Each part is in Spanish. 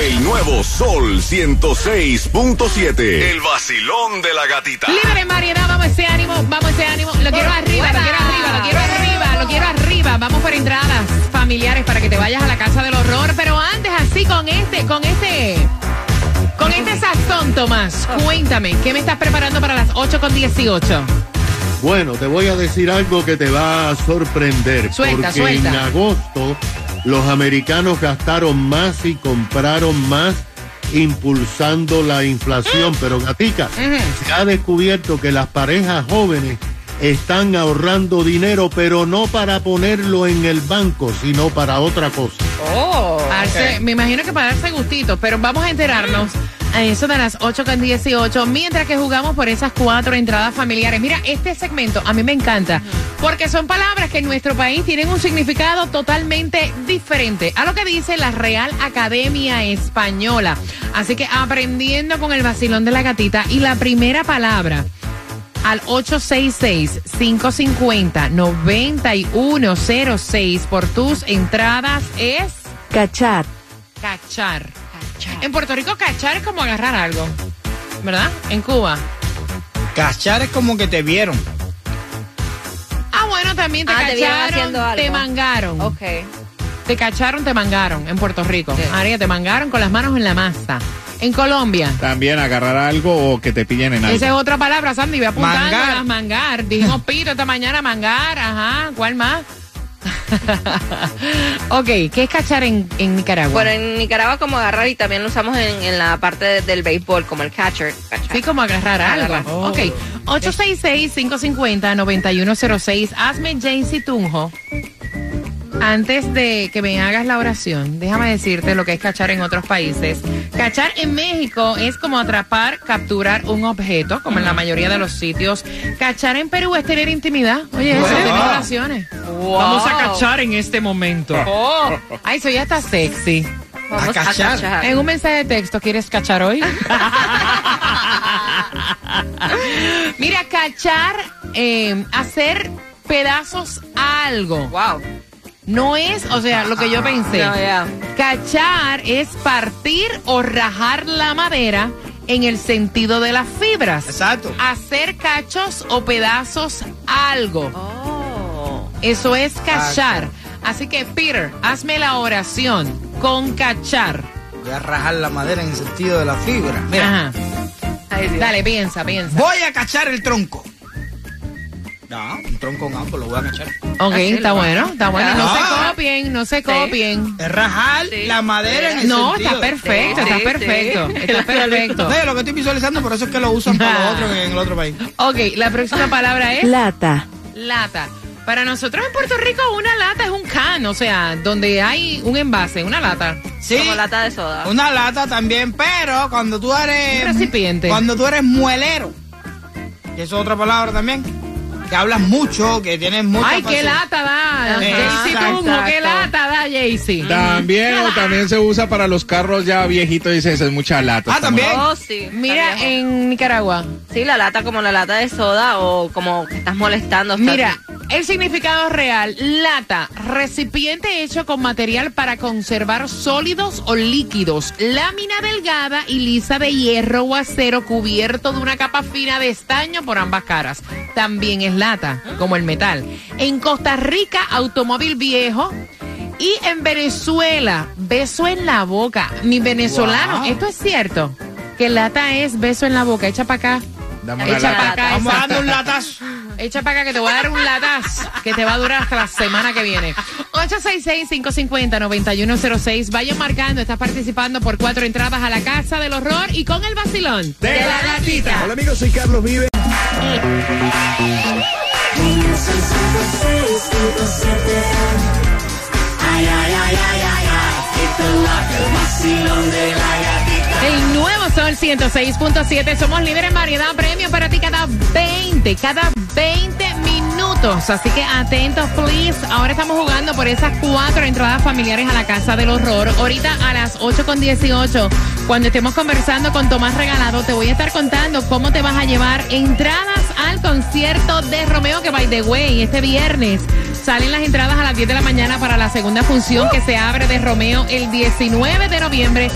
El nuevo Sol 106.7. El vacilón de la gatita. Libre en variedad, vamos a ese ánimo, vamos a ese ánimo. Lo quiero arriba, lo quiero arriba, lo quiero arriba, lo quiero arriba. Vamos por entradas familiares para que te vayas a la casa del horror. Pero antes, así con este, con este. Con este sazón, Tomás, cuéntame, ¿qué me estás preparando para las 8 con 18? Bueno, te voy a decir algo que te va a sorprender. Suelta, porque suelta. en agosto los americanos gastaron más y compraron más impulsando la inflación. Pero gatica, se ha descubierto que las parejas jóvenes están ahorrando dinero, pero no para ponerlo en el banco, sino para otra cosa. Darse- Me imagino que para darse gustitos, pero vamos a enterarnos eso de las 8 con 18, mientras que jugamos por esas cuatro entradas familiares. Mira, este segmento a mí me encanta, porque son palabras que en nuestro país tienen un significado totalmente diferente a lo que dice la Real Academia Española. Así que aprendiendo con el vacilón de la gatita y la primera palabra al 866-550-9106 por tus entradas es Cachar. cachar. En Puerto Rico cachar es como agarrar algo, ¿verdad? En Cuba. Cachar es como que te vieron. Ah, bueno, también te Ah, cacharon, te mangaron. Ok. Te cacharon, te mangaron en Puerto Rico. María, te mangaron con las manos en la masa. En Colombia. También agarrar algo o que te pillen en algo. Esa es otra palabra, Sandy. Ve apuntando Mangar. las mangar. Dijimos pito esta mañana, mangar. Ajá. ¿Cuál más? ok, ¿qué es cachar en, en Nicaragua? Bueno, en Nicaragua como agarrar y también lo usamos en, en la parte de- del béisbol, como el catcher. Cachar. Sí, como agarrar algo. Agarrar. Ok. 866-550-9106. Hazme Jaycee Tunjo. Antes de que me hagas la oración, déjame decirte lo que es cachar en otros países. Cachar en México es como atrapar, capturar un objeto, como en la mayoría de los sitios. Cachar en Perú es tener intimidad. Oye, eso Wow. tiene Vamos a cachar en este momento. Ay, eso ya está sexy. Vamos a cachar. En un mensaje de texto, ¿quieres cachar hoy? Mira, cachar, eh, hacer pedazos a algo. Wow. No es, o sea, lo que yo pensé. No, ya. Cachar es partir o rajar la madera en el sentido de las fibras. Exacto. Hacer cachos o pedazos a algo. Oh. Eso es cachar. Así que, Peter, hazme la oración con cachar. Voy a rajar la madera en el sentido de la fibra. Mira, Ajá. Ay, Dios. Dale, piensa, piensa. voy a cachar el tronco. No, un tronco en ambos lo voy a cachar. Ok, Así está bueno, está bueno. No se Ah. copien, no se copien. Es rajar Sí. la madera en el No, sentido. está perfecto, Sí, está sí, perfecto, sí. está perfecto. No, lo que estoy visualizando, por eso es que lo usan para lo otro en el otro país. Ok, la próxima palabra es Lata. lata. Para nosotros en Puerto Rico una lata es un can, o sea, donde hay un envase, una lata. Sí, Como lata de soda. una lata también, pero cuando tú eres... Un recipiente. Cuando tú eres muelero, que es otra palabra también, que hablas mucho, que tienes mucha Ay, qué lata da. Jaycee Tunjo, qué lata da, Jaycee. También, o también se usa para los carros ya viejitos, dices, es mucha lata. Ah, también. Oh, sí. Mira, en Nicaragua, Sí, la lata como la lata de soda o como que estás molestando. Mira, el significado real, lata, recipiente hecho con material para conservar sólidos o líquidos, lámina delgada y lisa de hierro o acero cubierto de una capa fina de estaño por ambas caras. También es lata, como el metal. En Costa Rica, automóvil viejo. Y en Venezuela, beso en la boca. Mi venezolano, Wow. esto es cierto, que lata es beso en la boca. Echa para acá. Dame una Echa lata. para acá. Vamos exacto. dando un latazo. Echa para acá que te voy a dar un latazo que te va a durar hasta la semana que viene. 866-550-9106. Vayan marcando, estás participando por cuatro entradas a la Casa del Horror y con el vacilón de, la gatita. Hola amigos, soy Carlos Vive. El nuevo Sol 106.7. Somos líderes en variedad. Premio para ti cada 20, cada 20 minutos. Así que atentos, please. Ahora estamos jugando por esas cuatro entradas familiares a la Casa del Horror. Ahorita a las 8.18, cuando estemos conversando con Tomás Regalado, te voy a estar contando cómo te vas a llevar entradas al concierto de Romeo, que by the way, este viernes. Salen las entradas a las 10 de la mañana para la segunda función que se abre de Romeo el 19 de noviembre.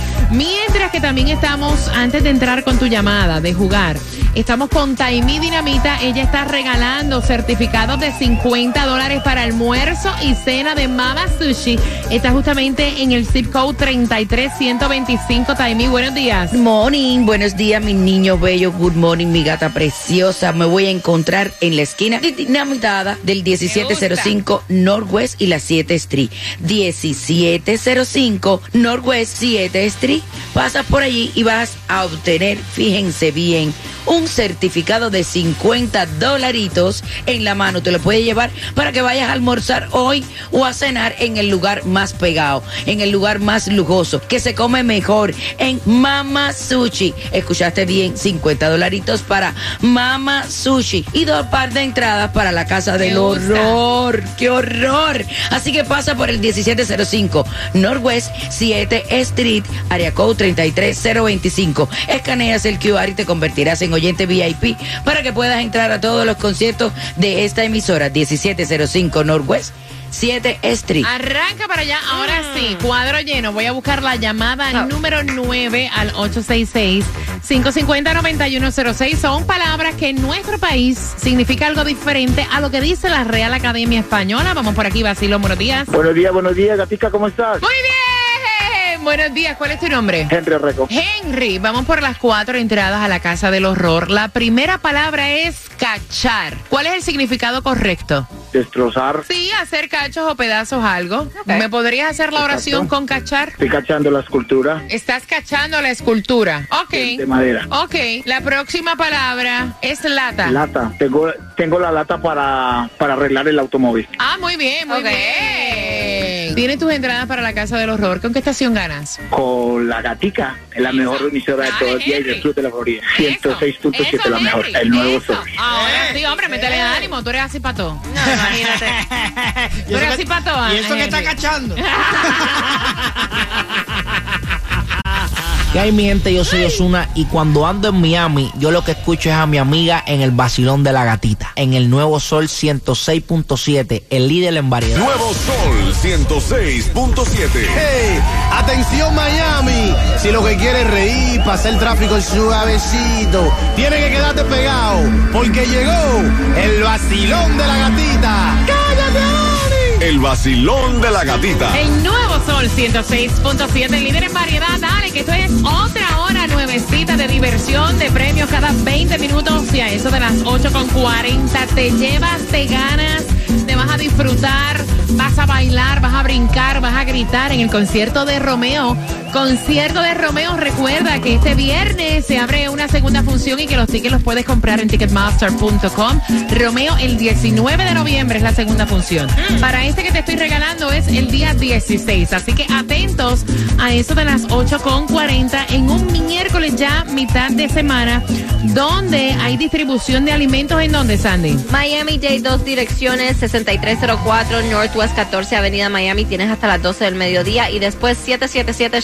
Mientras que también estamos, antes de entrar con tu llamada, de jugar, estamos con Taimi Dinamita. Ella está regalando certificados de 50 dólares para almuerzo y cena de Mama Sushi. Está justamente en el zip code 33125. Taimi, buenos días. Morning, buenos días, mi niño bello. Good morning, mi gata preciosa. Me voy a encontrar en la esquina de dinamitada del 1705 Northwest y la 7 Street. 1705 Northwest 7 Street. Pasas por allí y vas a obtener, fíjense bien, un certificado de 50 dolaritos en la mano. Te lo puedes llevar para que vayas a almorzar hoy o a cenar en el lugar más pegado, en el lugar más lujoso, que se come mejor, en Mama Sushi. Escuchaste bien, 50 dolaritos para Mama Sushi y dos par de entradas para la casa del horror. ¡Qué horror! Así que pasa por el 1705 Northwest 7 Street, área code 33025. Escaneas el QR y te convertirás en oyente VIP para que puedas entrar a todos los conciertos de esta emisora 1705 Northwest 7 Street. Arranca para allá. Ahora sí, cuadro lleno. Voy a buscar la llamada número 9 al 866-550-9106. Son palabras que en nuestro país significa algo diferente a lo que dice la Real Academia Española. Vamos por aquí, Basilio. Buenos días. Buenos días, buenos días, Gatica, ¿cómo estás? Muy bien. Buenos días. ¿Cuál es tu nombre? Henry Reco. Henry, vamos por las cuatro entradas a la Casa del Horror. La primera palabra es cachar. ¿Cuál es el significado correcto? Destrozar, Sí, hacer cachos o pedazos algo. ¿Me podrías hacer la oración Exacto. con cachar? estoy cachando la escultura Estás cachando la escultura. Ok. de madera. Ok. La próxima palabra es lata. Lata, tengo, tengo la lata para, para arreglar el automóvil. Ah, muy bien, muy bien. Tienes tus entradas para la Casa del Horror. ¿Con qué estación ganas? Con la gatica, es la mejor emisora de Dale, todo el día y del sur de la Florida. Eso, 106.7 eso, la mejor, el nuevo sol. Ahora sí, hombre, métele ánimo. Tú eres así pato. No, imagínate. Y Pero eso así que- pa' todas, Y eso que está cachando. ¿Qué hay mi gente? Yo soy Osuna y cuando ando en Miami, yo lo que escucho es a mi amiga en el vacilón de la gatita, en el nuevo Sol 106.7, el líder en variedad. Nuevo Sol 106.7. ¡Hey! ¡Atención Miami! Si lo que quieres es reír, pasar el tráfico suavecito, tiene que quedarte pegado, porque llegó el vacilón de la gatita. El vacilón de la gatita. El nuevo Sol 106.7, líder en variedad. Dale, que esto es otra hora nuevecita de diversión, de premios cada 20 minutos. Y a eso de las 8.40 te llevas, te ganas, te vas a disfrutar, vas a bailar, vas a brincar, vas a gritar en el concierto de Romeo. Concierto de Romeo, recuerda que este viernes se abre una segunda función y que los tickets los puedes comprar en ticketmaster.com. Romeo, el 19 de noviembre es la segunda función. Para este que te estoy regalando es el día 16. Así que atentos a eso de las 8.40 en un miércoles ya, mitad de semana, donde hay distribución de alimentos. ¿En dónde, Sandy? Miami Day, dos direcciones, 6304 Northwest 14 Avenida Miami, tienes hasta las 12 del mediodía y después 777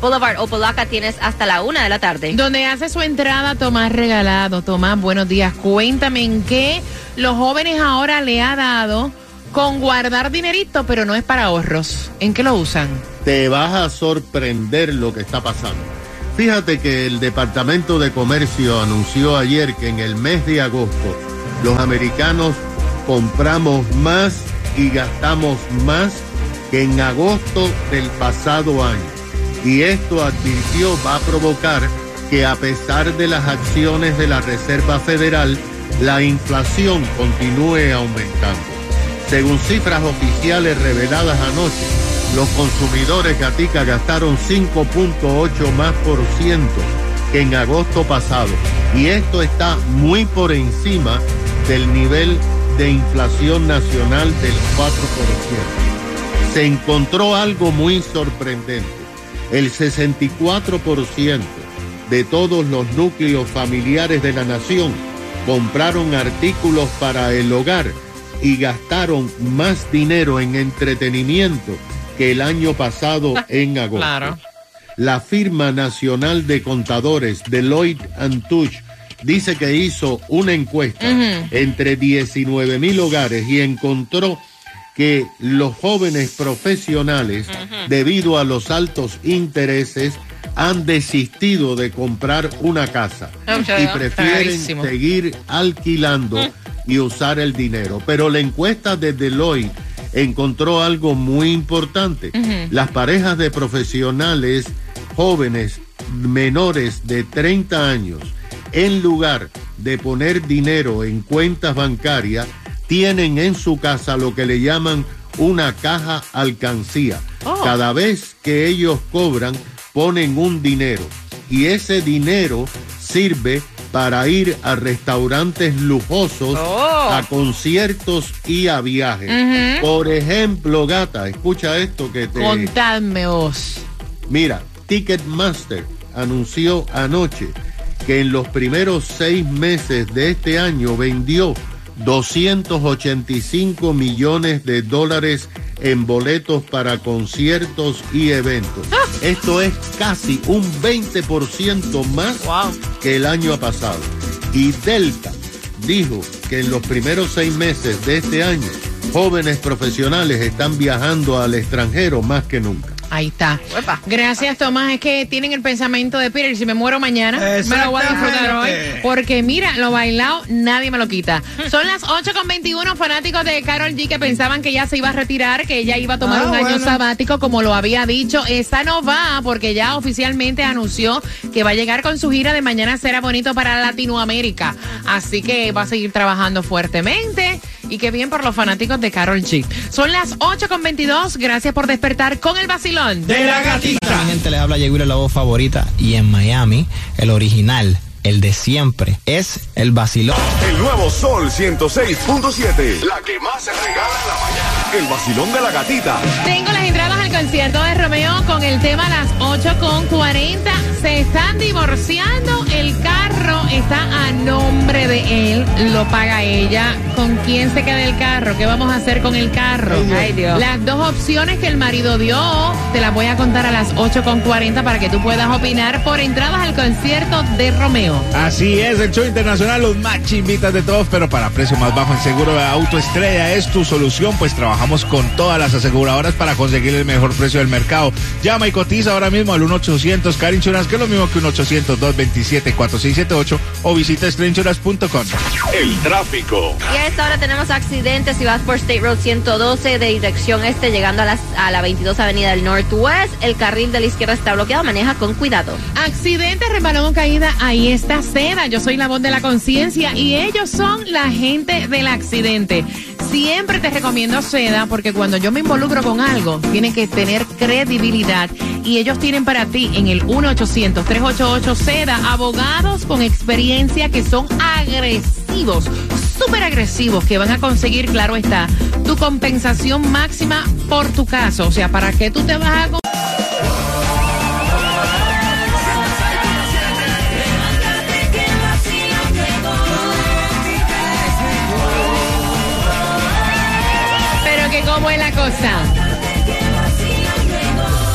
Boulevard, Opolaca, tienes hasta la 1 de la tarde. Donde hace su entrada Tomás Regalado. Tomás, buenos días. Cuéntame en qué los jóvenes ahora le ha dado con guardar dinerito, pero no es para ahorros. ¿En qué lo usan? te vas a sorprender lo que está pasando. Fíjate que el Departamento de Comercio anunció ayer que en el mes de agosto los americanos compramos más y gastamos más que en agosto del pasado año. Y esto advirtió va a provocar que a pesar de las acciones de la Reserva Federal, la inflación continúe aumentando. Según cifras oficiales reveladas anoche, los consumidores gatica gastaron 5.8 más por ciento que en agosto pasado. Y esto está muy por encima del nivel de inflación nacional del 4%. Se encontró algo muy sorprendente. El 64% de todos los núcleos familiares de la nación compraron artículos para el hogar y gastaron más dinero en entretenimiento que el año pasado en agosto. Claro. La firma nacional de contadores Deloitte Touche dice que hizo una encuesta entre 19 mil hogares y encontró que los jóvenes profesionales, debido a los altos intereses, han desistido de comprar una casa y prefieren seguir alquilando y usar el dinero. Pero la encuesta de Deloitte encontró algo muy importante. Las parejas de profesionales jóvenes menores de 30 años, en lugar de poner dinero en cuentas bancarias, tienen en su casa lo que le llaman una caja alcancía. Cada vez que ellos cobran, ponen un dinero y ese dinero sirve para ir a restaurantes lujosos, Oh. a conciertos y a viajes. Por ejemplo, gata, escucha esto que te... Contadme vos. Mira, Ticketmaster anunció anoche que en los primeros seis meses de este año vendió 285 millones de dólares en boletos para conciertos y eventos. Esto es casi un 20% más que el año pasado. Y Delta dijo que en los primeros seis meses de este año, jóvenes profesionales están viajando al extranjero más que nunca. Ahí está. Gracias, Tomás. Es que tienen el pensamiento de Peter. Si me muero mañana, me lo voy a disfrutar hoy. Porque mira, lo bailado, nadie me lo quita. Son las 8 con 21 fanáticos de Carol G que pensaban que ya se iba a retirar, que ella iba a tomar Ah, un año sabático, como lo había dicho. Esa no va, porque ya oficialmente anunció que va a llegar con su gira de Mañana Será Bonito para Latinoamérica. Así que va a seguir trabajando fuertemente. Y qué bien por los fanáticos de Carol G. Son las 8 con 22. Gracias por despertar con el vacilón. De la gatita. Mi gente les habla Yeguiro, la voz favorita. Y en Miami, el original, el de siempre, es el vacilón. El nuevo Sol 106.7. La que más se regala en la mañana. El vacilón de la gatita. Tengo las entradas concierto de Romeo con el tema las 8 con 40. Se están divorciando. El carro está a nombre de él. Lo paga ella. ¿Con quién se queda el carro? ¿Qué vamos a hacer con el carro? Ay, Dios. Las dos opciones que el marido dio, te las voy a contar a las 8 con 40 para que tú puedas opinar por entradas al concierto de Romeo. Así es, el show internacional, los más chimbitas de todos, pero para precio más bajo en seguro de auto estrella es tu solución, pues trabajamos con todas las aseguradoras para conseguir el mejor precio del mercado. Llama y cotiza ahora mismo al 1-800 Car Insurance, que es lo mismo que un 800-227-4678 o visita strangers.com. El tráfico. Y a esta hora tenemos accidentes si vas por State Road 112 de dirección este llegando a, las, a la 22 Avenida del Northwest. El carril de la izquierda está bloqueado, maneja con cuidado. Accidente, resbalón o caída, ahí está Seda. Yo soy la voz de la conciencia y ellos son la gente del accidente. Siempre te recomiendo Seda porque cuando yo me involucro con algo, tiene que tener credibilidad. Y ellos tienen para ti en el 1-800-388 Seda abogados con experiencia que son agresivos, súper agresivos, que van a conseguir, claro está, tu compensación máxima por tu caso. O sea, ¿para qué tú te vas a... cómo es la cosa.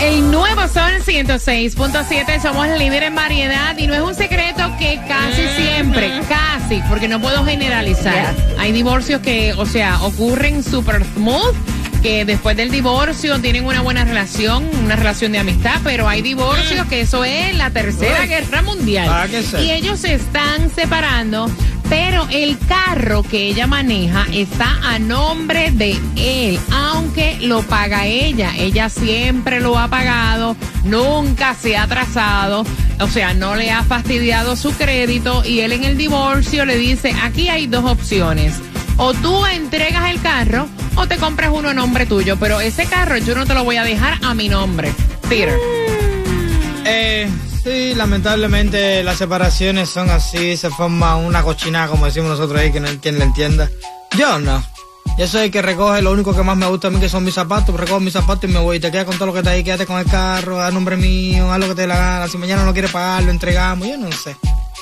El nuevo Sol 106.7, somos líder en variedad y no es un secreto que casi siempre, casi, porque no puedo generalizar. Hay divorcios que, o sea, ocurren super smooth, que después del divorcio tienen una buena relación, una relación de amistad, pero hay divorcios que eso es la tercera guerra mundial. Ah. Y ellos se están separando pero el carro que ella maneja está a nombre de él, aunque lo paga ella. Ella siempre lo ha pagado, nunca se ha atrasado, o sea, no le ha fastidiado su crédito y él en el divorcio le dice, aquí hay dos opciones. O tú entregas el carro o te compras uno a nombre tuyo, pero ese carro yo no te lo voy a dejar a mi nombre. Peter. Eh, sí, lamentablemente las separaciones son así, se forma una cochinada, como decimos nosotros ahí, que no hay quien le entienda. Yo no. Yo soy el que recoge, lo único que más me gusta a mí que son mis zapatos, recojo mis zapatos y me voy. Y te quedas con todo lo que está ahí, quédate con el carro, a nombre mío, haz lo que te dé la gana. Si mañana no quieres pagar, lo entregamos, yo no sé.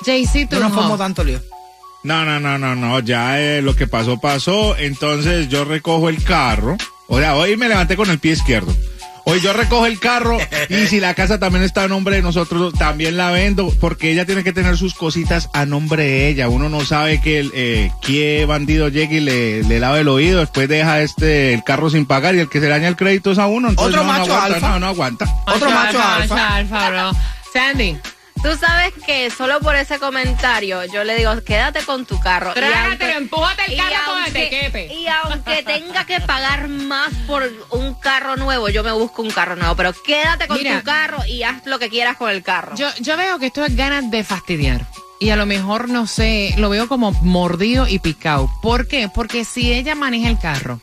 Tú Yo no no. formo tanto lío. No, no, no, no, no, ya eh, lo que pasó, pasó. Entonces yo recojo el carro. O sea, hoy me levanté con el pie izquierdo. Hoy yo recojo el carro y si la casa también está a nombre de nosotros, también la vendo porque ella tiene que tener sus cositas a nombre de ella. Uno no sabe que el, eh, qué bandido llegue y le, le lave el oído, después deja este el carro sin pagar y el que se daña el crédito es a uno. Entonces Otro no, no macho aguanta, alfa. No, no aguanta. Otro macho alfa. Macho alfa, bro. Sandy. Tú sabes que solo por ese comentario yo le digo, quédate con tu carro. Trágatelo, empújate el carro con el tequepe. Y aunque tenga que pagar más por un carro nuevo, yo me busco un carro nuevo. Pero quédate con Mira. tu carro y haz lo que quieras con el carro. Yo, yo veo que esto es ganas de fastidiar. Y a lo mejor, no sé, lo veo como mordido y picado. ¿Por qué? Porque si ella maneja el carro,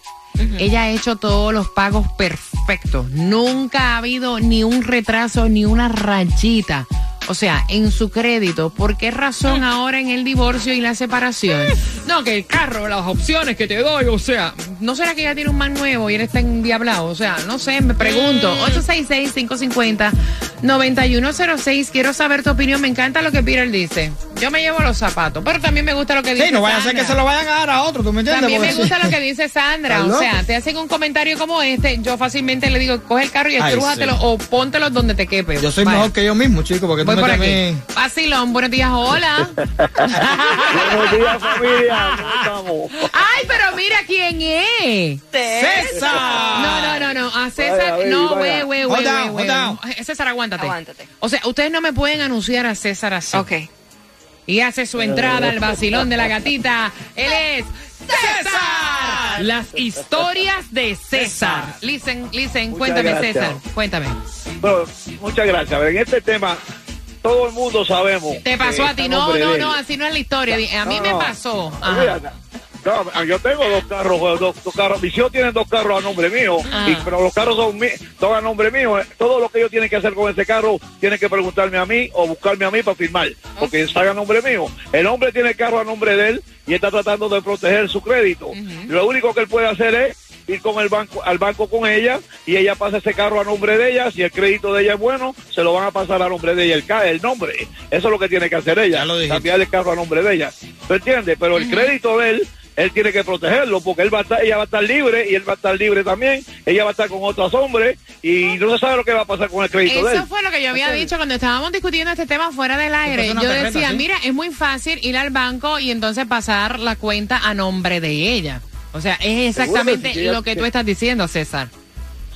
ella ha hecho todos los pagos perfectos. Nunca ha habido ni un retraso ni una rayita. O sea, en su crédito, ¿por qué razón ahora en el divorcio y la separación? No, que el carro, las opciones que te doy, o sea, ¿no será que ella tiene un man nuevo y él está endiablado? O sea, no sé, me pregunto. 866-550-9106, quiero saber tu opinión, me encanta lo que Peter dice. Yo me llevo los zapatos, pero también me gusta lo que dice Sí, no vaya a ser que se lo vayan a dar a otro, ¿tú me entiendes? También me gusta sí. lo que dice Sandra. O sea, te hacen un comentario como este, yo fácilmente le digo, coge el carro y estrújatelo sí. o póntelo donde te quepe. Yo soy mejor que yo mismo, chico, porque Voy tú me por aquí. Vacilón, buenos días, hola. Buenos días, familia. ¿Cómo estamos? Ay, pero mira quién es. ¡César! No, no, no, no. A Vaya, César, no, güey, güey, güey. César, aguántate. Aguántate. O sea, ustedes no me pueden anunciar a César así. Ok. Y hace su entrada al vacilón de la gatita. Él es César. Las historias de César. Listen, listen, Muchas cuéntame, gracias. César. Cuéntame. Bueno, muchas gracias. En este tema, todo el mundo sabemos. Te pasó a ti. No, no, no, así no es la historia. A mí No, me no. pasó. Ajá. No, yo tengo dos carros, dos, dos carros. Mis hijos tienen dos carros a nombre mío, Ah. y- pero los carros son, mi- son a nombre mío. Eh, Todo lo que ellos tienen que hacer con ese carro, tienen que preguntarme a mí o buscarme a mí para firmar, porque está a nombre mío. El hombre tiene el carro a nombre de él y está tratando de proteger su crédito. Lo único que él puede hacer es ir con el banco al banco con ella y ella pasa ese carro a nombre de ella si el crédito de ella es bueno se lo van a pasar a nombre de ella el el nombre eso es lo que tiene que hacer ella cambiar el carro a nombre de ella ¿tú entiendes? pero el crédito de él él tiene que protegerlo porque él va a estar, ella va a estar libre y él va a estar libre también ella va a estar con otros hombres y no se sabe lo que va a pasar con el crédito de él Eso fue lo que yo había dicho cuando estábamos discutiendo este tema fuera del aire. Yo decía, ¿sí? mira, es muy fácil ir al banco y entonces pasar la cuenta a nombre de ella. O sea, es exactamente Seguro lo que tú estás diciendo, César.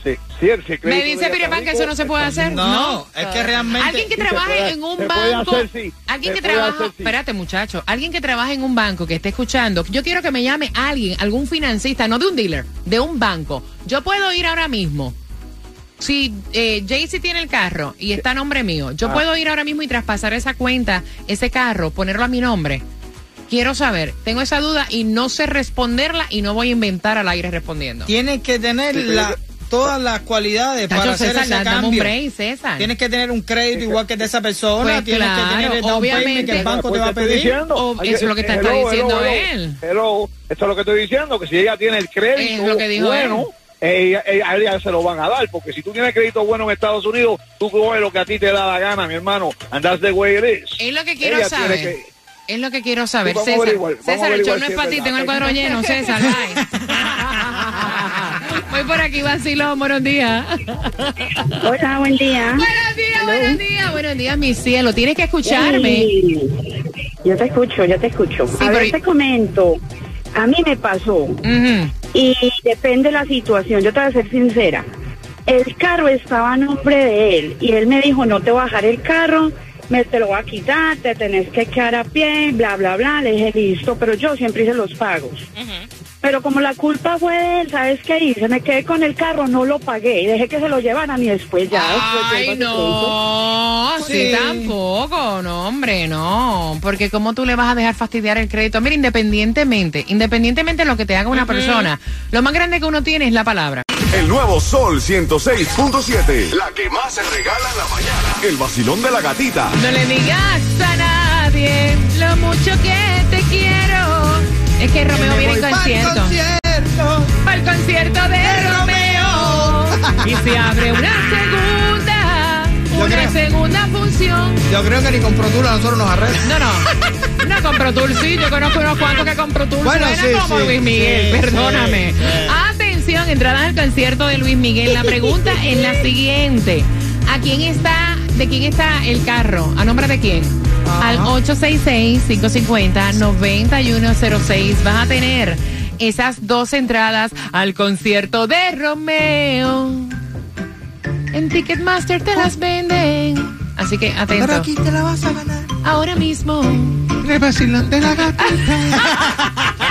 Sí, sí, el- Me dice Pan que eso no se puede hacer. No, es que realmente... Alguien que trabaje puede- en un banco. hacer, sí. Alguien Se que trabaja. hacer, sí. Espérate, muchacho. Alguien que trabaja en un banco que esté escuchando. Yo quiero que me llame alguien, algún financista, no de un dealer, de un banco. Yo puedo ir ahora mismo. Si eh, Jaycee tiene el carro y está a nombre mío, Ah. yo puedo ir ahora mismo y traspasar esa cuenta, ese carro, ponerlo a mi nombre. Quiero saber, tengo esa duda y no sé responderla y no voy a inventar al aire respondiendo. Tienes que tener la, todas las cualidades Tacho, para hacer César, ese cambio. break, César. Tienes que tener un crédito igual que de esa persona. Pues tienes que tener el down payment obviamente. que el banco te va a pedir. diciendo. O Ay, eso es lo que te está hello, diciendo hello, él. hello. Eso es lo que estoy diciendo, que si ella tiene el crédito Es lo que dijo bueno, ella, ella- a ella se lo van a dar, porque si tú tienes crédito bueno en Estados Unidos, tú coges lo que a ti te da la gana, mi hermano, and that's the way it is. Es lo que quiero Ella saber. que- Es lo que quiero saber, César. César, el show no es para ti, tengo el cuadro lleno, César. Voy por aquí, vacilón, buenos días. Hola, buen día. Buenos días, buenos días, buenos días, mi cielo. Tienes que escucharme. Sí. Yo te escucho, yo te escucho. Sí, a pero- ver, te comento. A mí me pasó. Y depende de la situación. Yo te voy a ser sincera. El carro estaba a nombre de él. Y él me dijo, no te voy a bajar el carro. me te lo voy a quitar, te tenés que quedar a pie, bla, bla, bla. Le dije, listo, pero yo siempre hice los pagos. Pero como la culpa fue de él, ¿sabes qué hice? Me quedé con el carro, no lo pagué y dejé que se lo llevaran y después ya. después Ay, ese no, sí, tampoco, no, hombre, no. Porque ¿cómo tú le vas a dejar fastidiar el crédito? Mira, independientemente, independientemente de lo que te haga una persona, lo más grande que uno tiene es la palabra. El nuevo Sol 106.7. La que más se regala en la mañana. El vacilón de la gatita. No le digas a nadie lo mucho que te quiero. Es que Romeo viene en concierto. Para el concierto de Romeo. Y se abre una segunda, Yo una creo- segunda función. Yo creo que ni con Pro a nosotros nos arrestan. No, no. No con Pro sí. Yo conozco unos cuantos que con Pro Bueno, sí, como sí, Luis Miguel. sí, Perdóname. Atención, entradas al concierto de Luis Miguel. La pregunta es la siguiente. ¿A quién está, de quién está el carro? ¿A nombre de quién? Al 866-550-9106 vas a tener esas dos entradas al concierto de Romeo. En Ticketmaster te las venden. Así que atento. Pero aquí te la vas a ganar. Ahora mismo. De la gatita.